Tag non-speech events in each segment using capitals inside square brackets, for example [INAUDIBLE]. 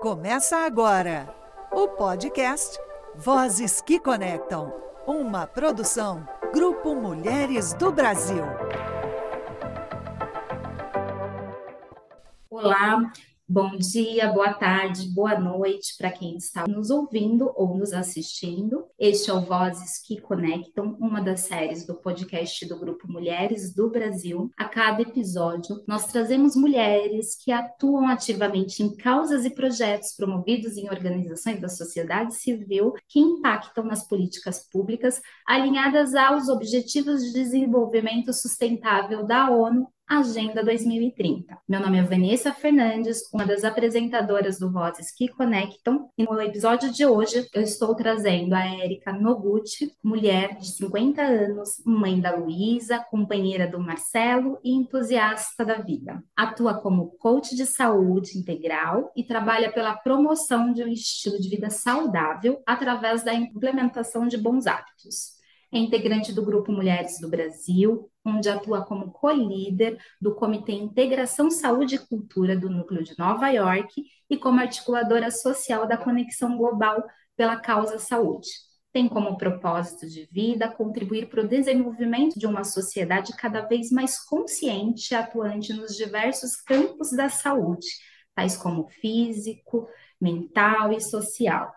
Começa agora o podcast Vozes que Conectam, uma produção Grupo Mulheres do Brasil. Olá, Bom dia, boa tarde, boa noite para quem está nos ouvindo ou nos assistindo. Este é o Vozes que Conectam, uma das séries do podcast do Grupo Mulheres do Brasil. A cada episódio, nós trazemos mulheres que atuam ativamente em causas e projetos promovidos em organizações da sociedade civil que impactam nas políticas públicas alinhadas aos Objetivos de Desenvolvimento Sustentável da ONU Agenda 2030. Meu nome é Vanessa Fernandes, uma das apresentadoras do Vozes que Conectam, e no episódio de hoje eu estou trazendo a Érica Noguchi, mulher de 50 anos, mãe da Luísa, companheira do Marcelo e entusiasta da vida. Atua como coach de saúde integral e trabalha pela promoção de um estilo de vida saudável através da implementação de bons hábitos. É integrante do Grupo Mulheres do Brasil, onde atua como co-líder do Comitê Integração Saúde e Cultura do Núcleo de Nova York e como articuladora social da Conexão Global pela Causa Saúde. Tem como propósito de vida contribuir para o desenvolvimento de uma sociedade cada vez mais consciente e atuante nos diversos campos da saúde, tais como físico, mental e social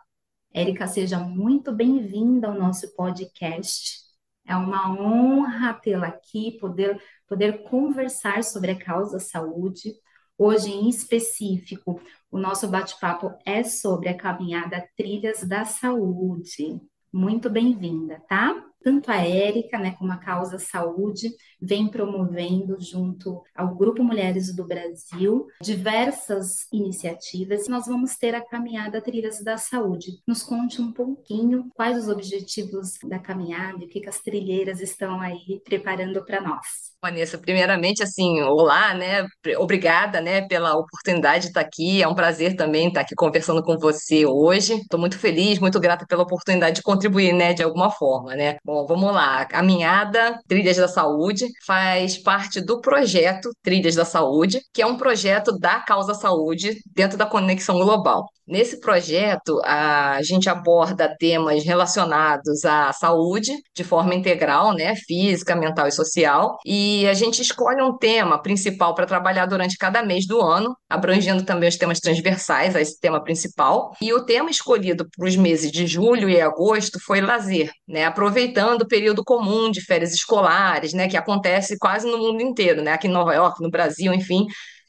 Érica, seja muito bem-vinda ao nosso podcast. É uma honra tê-la aqui, poder, poder conversar sobre a causa saúde. Hoje, em específico, o nosso bate-papo é sobre a caminhada Trilhas da Saúde. Muito bem-vinda, tá? Tanto a Érica, né, como a Causa Saúde, vem promovendo junto ao Grupo Mulheres do Brasil diversas iniciativas. Nós vamos ter a caminhada Trilhas da Saúde. Nos conte um pouquinho quais os objetivos da caminhada e o que as trilheiras estão aí preparando para nós. Vanessa, primeiramente, assim, olá, né? Obrigada, né, pela oportunidade de estar aqui. É um prazer também estar aqui conversando com você hoje. Estou muito feliz, muito grata pela oportunidade de contribuir, né, de alguma forma, né? Bom, vamos lá. A caminhada Trilhas da Saúde faz parte do projeto Trilhas da Saúde, que é um projeto da Causa Saúde dentro da Conexão Global. Nesse projeto, a gente aborda temas relacionados à saúde de forma integral, né, física, mental e social, e a gente escolhe um tema principal para trabalhar durante cada mês do ano, abrangendo também os temas transversais a esse tema principal. E o tema escolhido para os meses de julho e agosto foi lazer, né, aproveitando o período comum de férias escolares, né, que acontece quase no mundo inteiro, né, aqui em Nova York, no Brasil, enfim,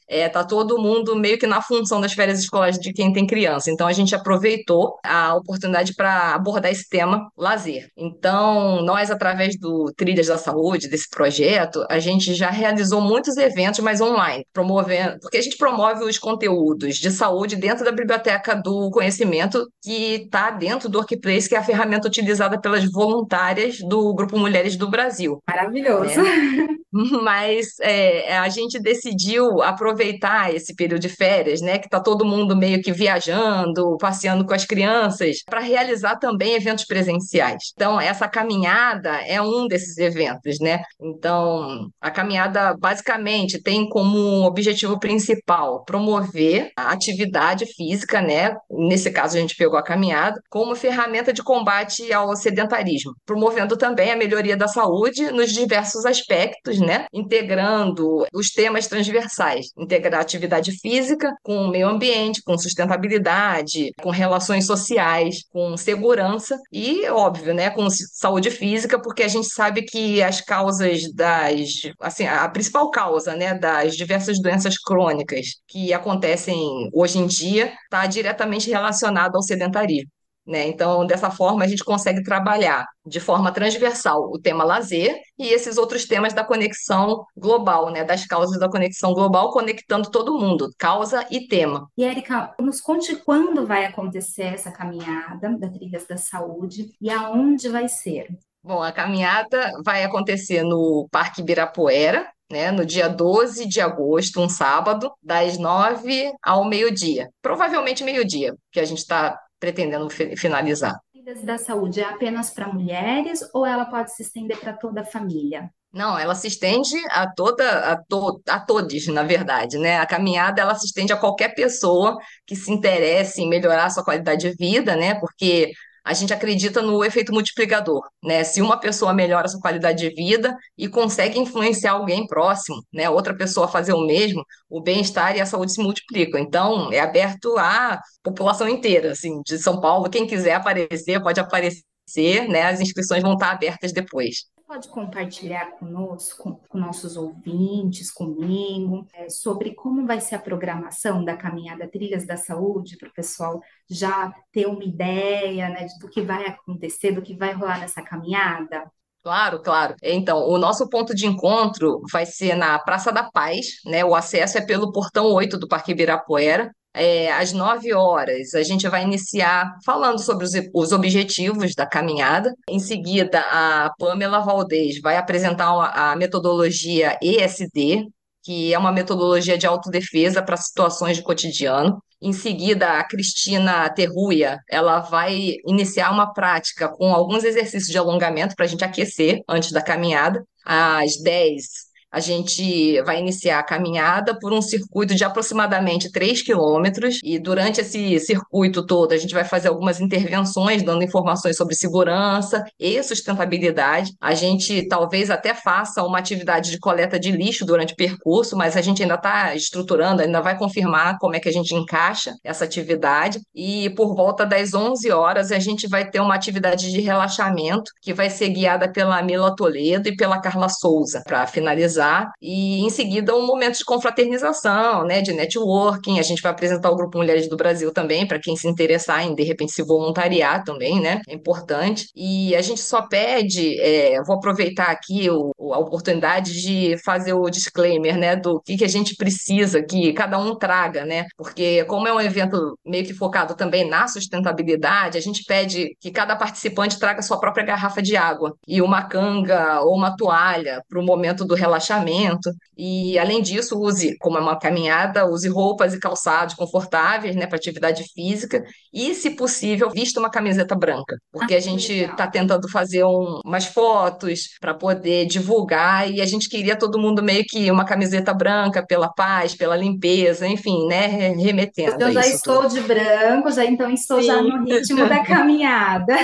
é, tá todo mundo meio que na função das férias escolares de quem tem criança. Então a gente aproveitou a oportunidade para abordar esse tema lazer. Então, nós, através do Trilhas da Saúde, desse projeto, a gente já realizou muitos eventos, mas online, promovendo, porque a gente promove os conteúdos de saúde dentro da biblioteca do conhecimento, que está dentro do Workplace, que é a ferramenta utilizada pelas voluntárias do Grupo Mulheres do Brasil. Maravilhoso. Né? [LAUGHS] Mas é, a gente decidiu aproveitar aproveitar esse período de férias, né, que está todo mundo meio que viajando, passeando com as crianças, para realizar também eventos presenciais. Então, essa caminhada é um desses eventos, né? Então, a caminhada basicamente tem como objetivo principal promover a atividade física, né? Nesse caso, a gente pegou a caminhada como ferramenta de combate ao sedentarismo, promovendo também a melhoria da saúde nos diversos aspectos, né? Integrando os temas transversais, integrar atividade física com o meio ambiente, com sustentabilidade, com relações sociais, com segurança e, óbvio, né, com saúde física, porque a gente sabe que as causas das, assim, a principal causa, né, das diversas doenças crônicas que acontecem hoje em dia está diretamente relacionada ao sedentarismo. Né? Então, dessa forma, a gente consegue trabalhar de forma transversal o tema lazer e esses outros temas da conexão global, né? das causas da conexão global, conectando todo mundo, causa e tema. E, Erika, nos conte quando vai acontecer essa caminhada da Trilhas da Saúde e aonde vai ser. Bom, a caminhada vai acontecer no Parque Ibirapuera, né, no dia 12 de agosto, um sábado, das 9 ao meio-dia. Provavelmente meio-dia, que a gente está pretendendo finalizar. da saúde é apenas para mulheres ou ela pode se estender para toda a família? Não, ela se estende a toda, a, to, a todos, na verdade, né? A caminhada ela se estende a qualquer pessoa que se interesse em melhorar a sua qualidade de vida, né? Porque a gente acredita no efeito multiplicador, né? Se uma pessoa melhora sua qualidade de vida e consegue influenciar alguém próximo, né? Outra pessoa fazer o mesmo, o bem-estar e a saúde se multiplicam. Então, é aberto à população inteira, assim, de São Paulo. Quem quiser aparecer, pode aparecer, né? As inscrições vão estar abertas depois pode compartilhar conosco, com nossos ouvintes, comigo, é, sobre como vai ser a programação da caminhada Trilhas da Saúde, para o pessoal já ter uma ideia né, do que vai acontecer, do que vai rolar nessa caminhada? Claro, claro. Então, o nosso ponto de encontro vai ser na Praça da Paz, né? O acesso é pelo portão 8 do Parque Ibirapuera é, às 9 horas, a gente vai iniciar falando sobre os, os, objetivos da caminhada. Em seguida, a Pamela Valdez vai apresentar a metodologia ESD, que é uma metodologia de autodefesa para situações de cotidiano. Em seguida, a Cristina Terruia, ela vai iniciar uma prática com alguns exercícios de alongamento para a gente aquecer antes da caminhada. Às 10, a gente vai iniciar a caminhada por um circuito de aproximadamente 3 quilômetros, e durante esse circuito todo a gente vai fazer algumas intervenções, dando informações sobre segurança e sustentabilidade. A gente talvez até faça uma atividade de coleta de lixo durante o percurso, mas a gente ainda está estruturando, ainda vai confirmar como é que a gente encaixa essa atividade. E por volta das 11 horas a gente vai ter uma atividade de relaxamento que vai ser guiada pela Mila Toledo e pela Carla Souza, para finalizar e em seguida um momento de confraternização, né, de networking. A gente vai apresentar o Grupo Mulheres do Brasil também, para quem se interessar em de repente se voluntariar também, né, é importante. E a gente só pede, é, vou aproveitar aqui o, a oportunidade de fazer o disclaimer, né, do que, que a gente precisa que cada um traga, né, porque como é um evento meio que focado também na sustentabilidade, a gente pede que cada participante traga sua própria garrafa de água e uma canga ou uma toalha para o momento do relaxamento relaxamento. E, além disso, use, como é uma caminhada, use roupas e calçados confortáveis né, para atividade física e, se possível, vista uma camiseta branca, porque ah, a gente está tentando fazer um, umas fotos para poder divulgar e a gente queria todo mundo meio que uma camiseta branca pela paz, pela limpeza, enfim, né, remetendo. Eu já estou tudo. de branco, já então estou Sim. já no ritmo da [LAUGHS] caminhada.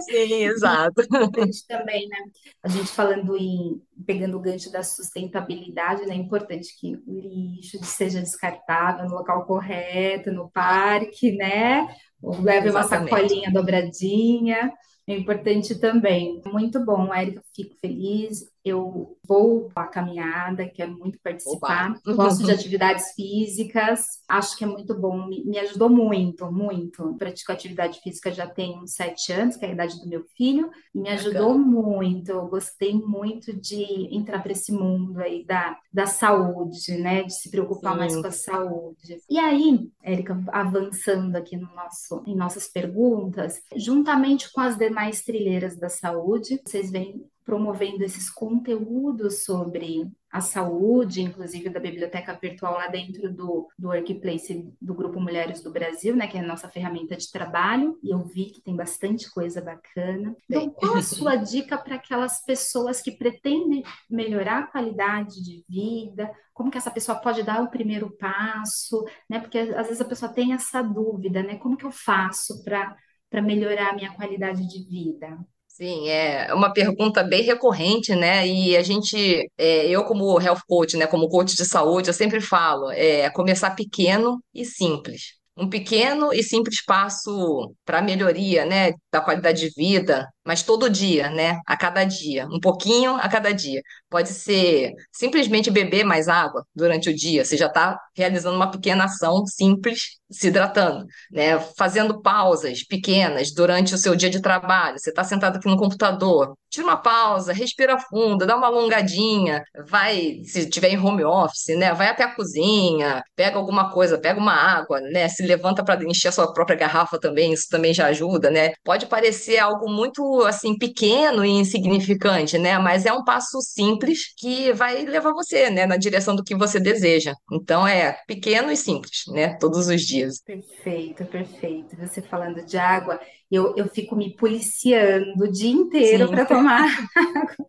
Sim, exato. [LAUGHS] A gente também, né? A gente falando em pegando o gancho da sustentabilidade, né? É importante que o lixo seja descartável no local correto, no parque, né? Ou leve Exatamente. uma sacolinha dobradinha. É importante também. Muito bom, Érica, fico feliz eu vou à caminhada, quero muito participar. Gosto de atividades físicas, acho que é muito bom, me, me ajudou muito, muito. Pratico atividade física já tem uns sete anos, que é a idade do meu filho, e me ajudou muito. Eu gostei muito de entrar para esse mundo aí da, da saúde, né? De se preocupar Sim. mais com a saúde. E aí, Érica, avançando aqui no nosso, em nossas perguntas, juntamente com as demais trilheiras da saúde, vocês veem promovendo esses conteúdos sobre a saúde, inclusive da biblioteca virtual lá dentro do, do Workplace do Grupo Mulheres do Brasil, né, que é a nossa ferramenta de trabalho, e eu vi que tem bastante coisa bacana. Então, qual a [LAUGHS] sua dica para aquelas pessoas que pretendem melhorar a qualidade de vida? Como que essa pessoa pode dar o primeiro passo, né? Porque às vezes a pessoa tem essa dúvida, né? Como que eu faço para para melhorar a minha qualidade de vida? Sim, é uma pergunta bem recorrente, né? E a gente, é, eu como health coach, né, como coach de saúde, eu sempre falo, é começar pequeno e simples um pequeno e simples passo para melhoria, né, da qualidade de vida, mas todo dia, né, a cada dia, um pouquinho a cada dia. Pode ser simplesmente beber mais água durante o dia, você já está realizando uma pequena ação simples, se hidratando, né, fazendo pausas pequenas durante o seu dia de trabalho. Você está sentado aqui no computador, tira uma pausa, respira fundo, dá uma alongadinha, vai, se tiver em home office, né, vai até a cozinha, pega alguma coisa, pega uma água, né, se levanta para encher a sua própria garrafa também, isso também já ajuda, né? Pode parecer algo muito assim pequeno e insignificante, né? Mas é um passo simples que vai levar você, né, na direção do que você deseja. Então é pequeno e simples, né? Todos os dias. Perfeito, perfeito. Você falando de água, eu, eu fico me policiando o dia inteiro para tomar água. [LAUGHS]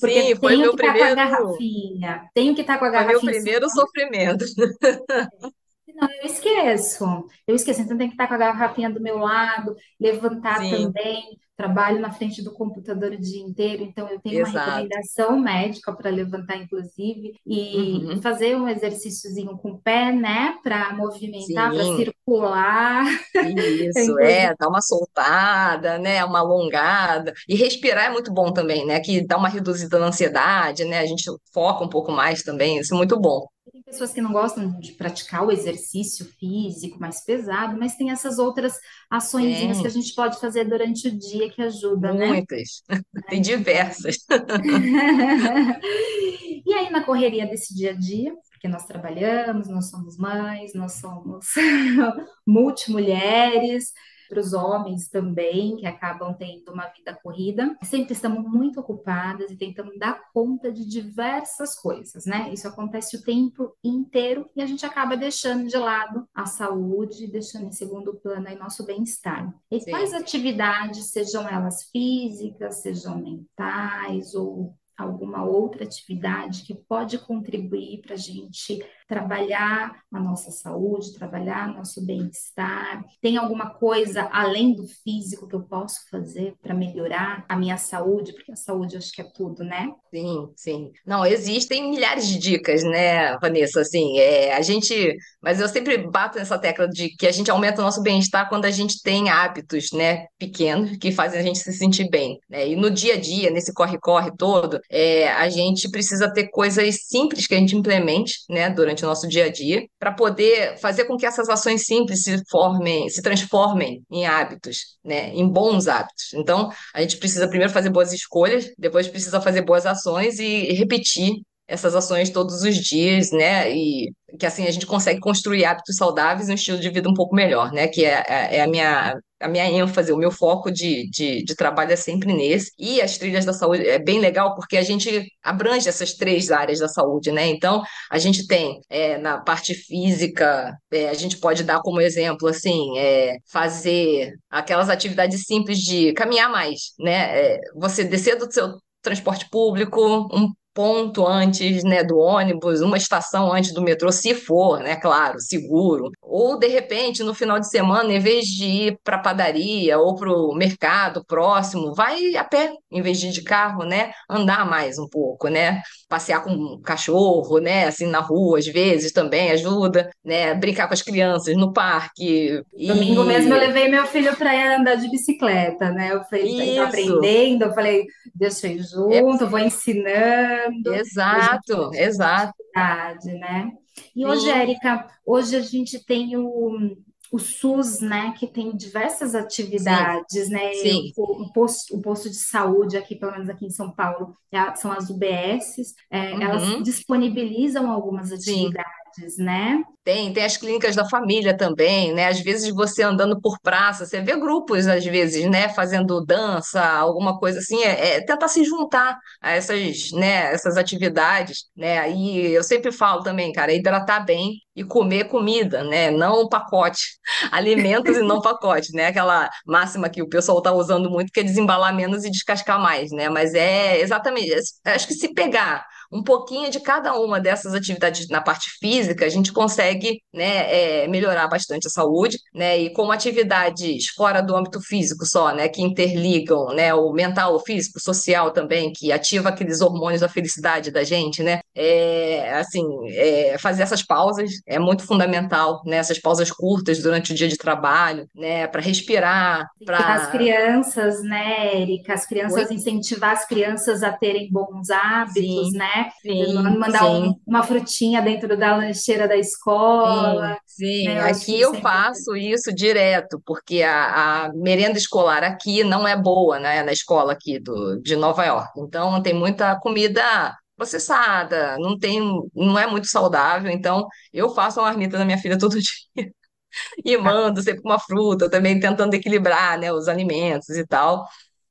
Porque Sim, foi meu que estar com a primeiro, garrafinha, tenho que estar com a foi meu garrafinha primeiro sofrimento. [LAUGHS] Não, eu esqueço. Eu esqueço. Então tem que estar com a garrafinha do meu lado, levantar Sim, também. Trabalho na frente do computador o dia inteiro, então eu tenho uma exato. recomendação médica para levantar, inclusive, e, Uhum. fazer um exercíciozinho com o pé, né? Para movimentar, para circular. [LAUGHS] isso, é, dar uma soltada, né, uma alongada, e respirar é muito bom também, né, que dá uma reduzida na ansiedade, né, a gente foca um pouco mais também, isso é muito bom. Tem pessoas que não gostam de praticar o exercício físico mais pesado, mas tem essas outras açõezinhas que a gente pode fazer durante o dia que ajuda, né? muitas, [LAUGHS] tem diversas. [LAUGHS] E aí, na correria desse dia a dia, porque nós trabalhamos, nós somos mães, nós somos [LAUGHS] multimulheres, para os homens também, que acabam tendo uma vida corrida, sempre estamos muito ocupadas e tentamos dar conta de diversas coisas, né? Isso acontece o tempo inteiro e a gente acaba deixando de lado a saúde, deixando em segundo plano aí nosso bem-estar. E quais atividades, sejam elas físicas, sejam mentais ou alguma outra atividade que pode contribuir para a gente trabalhar a nossa saúde, trabalhar nosso bem-estar? Tem alguma coisa além do físico que eu posso fazer para melhorar a minha saúde? Porque a saúde acho que é tudo, né? Sim, sim. Não, existem milhares de dicas, né, Vanessa? Assim, é, a gente, mas eu sempre bato nessa tecla de que a gente aumenta o nosso bem-estar quando a gente tem hábitos, né, pequenos que fazem a gente se sentir bem, né? E no dia a dia, nesse corre-corre todo, é, a gente precisa ter coisas simples que a gente implemente, né, durante o nosso dia a dia, para poder fazer com que essas ações simples se formem, se transformem em hábitos, né, em bons hábitos. Então, a gente precisa primeiro fazer boas escolhas, depois precisa fazer boas ações e repetir essas ações todos os dias, né? E que assim a gente consegue construir hábitos saudáveis e um estilo de vida um pouco melhor, né? Que é, é é a minha, a minha ênfase, o meu foco de, de, de trabalho é sempre nesse. E as trilhas da saúde é bem legal porque a gente abrange essas três áreas da saúde, né? Então, a gente tem é, na parte física, é, a gente pode dar como exemplo, assim, é, fazer aquelas atividades simples de caminhar mais, né? É, você descer do seu transporte público, um ponto antes, né, do ônibus, uma estação antes do metrô, se for, né, claro, seguro. Ou de repente, no final de semana, em vez de ir para a padaria ou para o mercado próximo, vai a pé, em vez de ir de carro, né? Andar mais um pouco, né? Passear com um cachorro, né? Assim na rua, às vezes também ajuda, né? Brincar com as crianças no parque Domingo mesmo eu e levei meu filho para andar de bicicleta, né? Eu falei, tá aprendendo, eu falei, deixa eu ir É, junto, vou ensinando, exato, exato. né? E hoje, Sim, Érica, hoje a gente tem o, o SUS, né, que tem diversas sim, atividades, né? O, sim. o posto, o posto de saúde aqui, pelo menos aqui em São Paulo, é são as UBSs, é, elas Uhum, disponibilizam algumas sim. Atividades, né? Tem, tem as clínicas da família também, né? Às vezes você andando por praça, você vê grupos, às vezes, né, fazendo dança, alguma coisa assim, é, é tentar se juntar a essas, né, essas atividades, né? E eu sempre falo também, cara, hidratar bem e comer comida, né? Não pacote, [LAUGHS] alimentos e não [LAUGHS] pacote, né? Aquela máxima que o pessoal está usando muito, que é desembalar menos e descascar mais, né? Mas é exatamente, acho que se pegar um pouquinho de cada uma dessas atividades na parte física, a gente consegue, né, é, melhorar bastante a saúde, né, e como atividades fora do âmbito físico só, né, que interligam, né, o mental, o físico, o social também, que ativa aqueles hormônios da felicidade da gente, né, é, assim, é, fazer essas pausas é muito fundamental, né, essas pausas curtas durante o dia de trabalho, né, para respirar, Incentivar as para... crianças, né, Érica? As crianças, incentivar as crianças a terem bons hábitos, Sim, né? Sim, Mandar um- sim. uma frutinha dentro da lancheira da Sim, escola, né? sim, Eu acho que aqui eu é importante. faço isso direto, porque a, a merenda escolar aqui não é boa, né, na escola aqui do, de Nova York. Então tem muita comida processada, não tem, não é muito saudável. Então eu faço uma marmita da minha filha todo [LAUGHS] dia e mando sempre uma fruta, também tentando equilibrar, né, os alimentos e tal.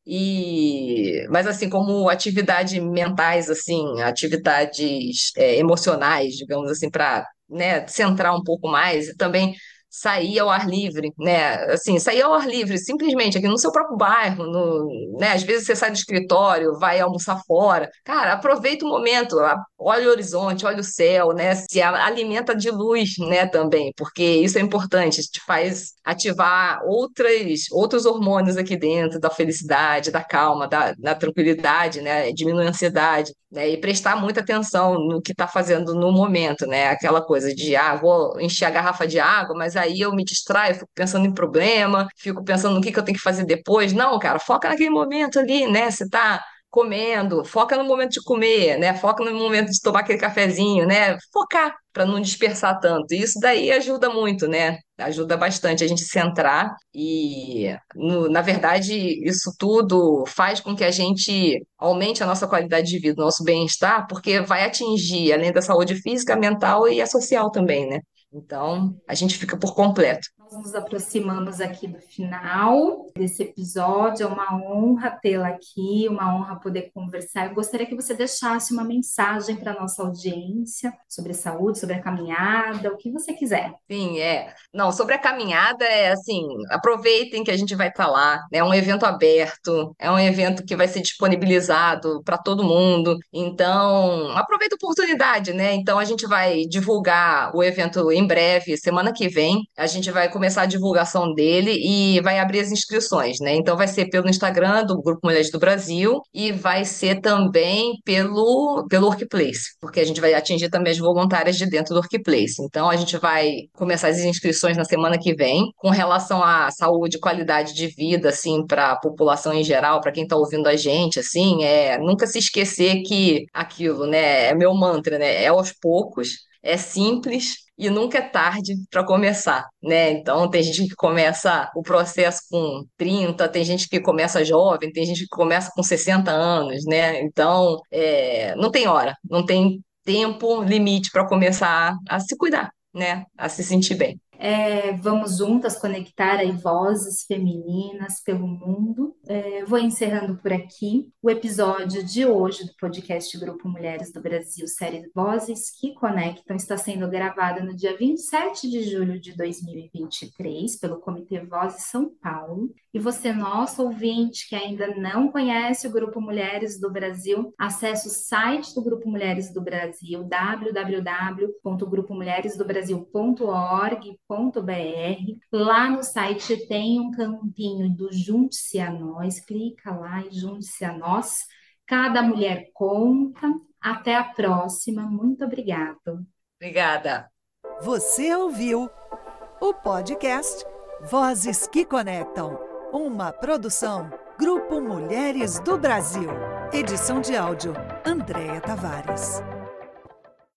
E, mas assim, como atividades mentais, assim, atividades é, emocionais, digamos assim, para né, centrar um pouco mais, e também sair ao ar livre, né? Assim, sair ao ar livre, simplesmente aqui no seu próprio bairro, no, né? Às vezes você sai do escritório, vai almoçar fora. Cara, aproveita o momento, olha o horizonte, olha o céu, né? Se alimenta de luz, né, também, porque isso é importante, te faz ativar outras, outros hormônios aqui dentro, da felicidade, da calma, da, da tranquilidade, né? Diminui a ansiedade, né? E prestar muita atenção no que está fazendo no momento, né? Aquela coisa de, ah, vou encher a garrafa de água, mas aí eu me distraio, fico pensando em problema, fico pensando no que, que eu tenho que fazer depois. Não, cara, foca naquele momento ali, né? Você tá comendo, foca no momento de comer, né? Foca no momento de tomar aquele cafezinho, né? Focar para não dispersar tanto. Isso daí ajuda muito, né? Ajuda bastante a gente centrar e, no, na verdade, isso tudo faz com que a gente aumente a nossa qualidade de vida, nosso bem-estar, porque vai atingir, além da saúde física, mental e a social também, né? Então, a gente fica por completo. Nos aproximamos aqui do final desse episódio. É uma honra tê-la aqui, uma honra poder conversar. Eu gostaria que você deixasse uma mensagem para a nossa audiência sobre saúde, sobre a caminhada, o que você quiser. Sim, é. Não, sobre a caminhada é assim, aproveitem que a gente vai estar tá lá. É um evento aberto, é um evento que vai ser disponibilizado para todo mundo. Então, aproveita a oportunidade, né? Então a gente vai divulgar o evento em breve, semana que vem. A gente vai começar a divulgação dele e vai abrir as inscrições, né? Então vai ser pelo Instagram do Grupo Mulheres do Brasil e vai ser também pelo, pelo Workplace, porque a gente vai atingir também as voluntárias de dentro do Workplace. Então a gente vai começar as inscrições na semana que vem. Com relação à saúde, qualidade de vida, assim, para a população em geral, para quem está ouvindo a gente, assim, é nunca se esquecer que aquilo, né? É meu mantra, né? É aos poucos, é simples e nunca é tarde para começar, né? Então, tem gente que começa o processo com 30, tem gente que começa jovem, tem gente que começa com 60 anos, né? Então, é, não tem hora, não tem tempo limite para começar a se cuidar, né? A se sentir bem. É, vamos juntas conectar aí vozes femininas pelo mundo. É, vou encerrando por aqui o episódio de hoje do podcast Grupo Mulheres do Brasil, série Vozes que Conectam, está sendo gravada no dia 27 de julho de 2023 pelo Comitê Vozes São Paulo. E você, nosso ouvinte, que ainda não conhece o Grupo Mulheres do Brasil, acesse o site do Grupo Mulheres do Brasil, www.grupomulheresdobrasil.org Lá no site tem um campinho do Junte-se a Nós, clica lá e junte-se a nós. Cada mulher conta. Até a próxima. Muito obrigada. Obrigada. Você ouviu o podcast Vozes que Conectam, uma produção Grupo Mulheres do Brasil. Edição de áudio Andréa Tavares.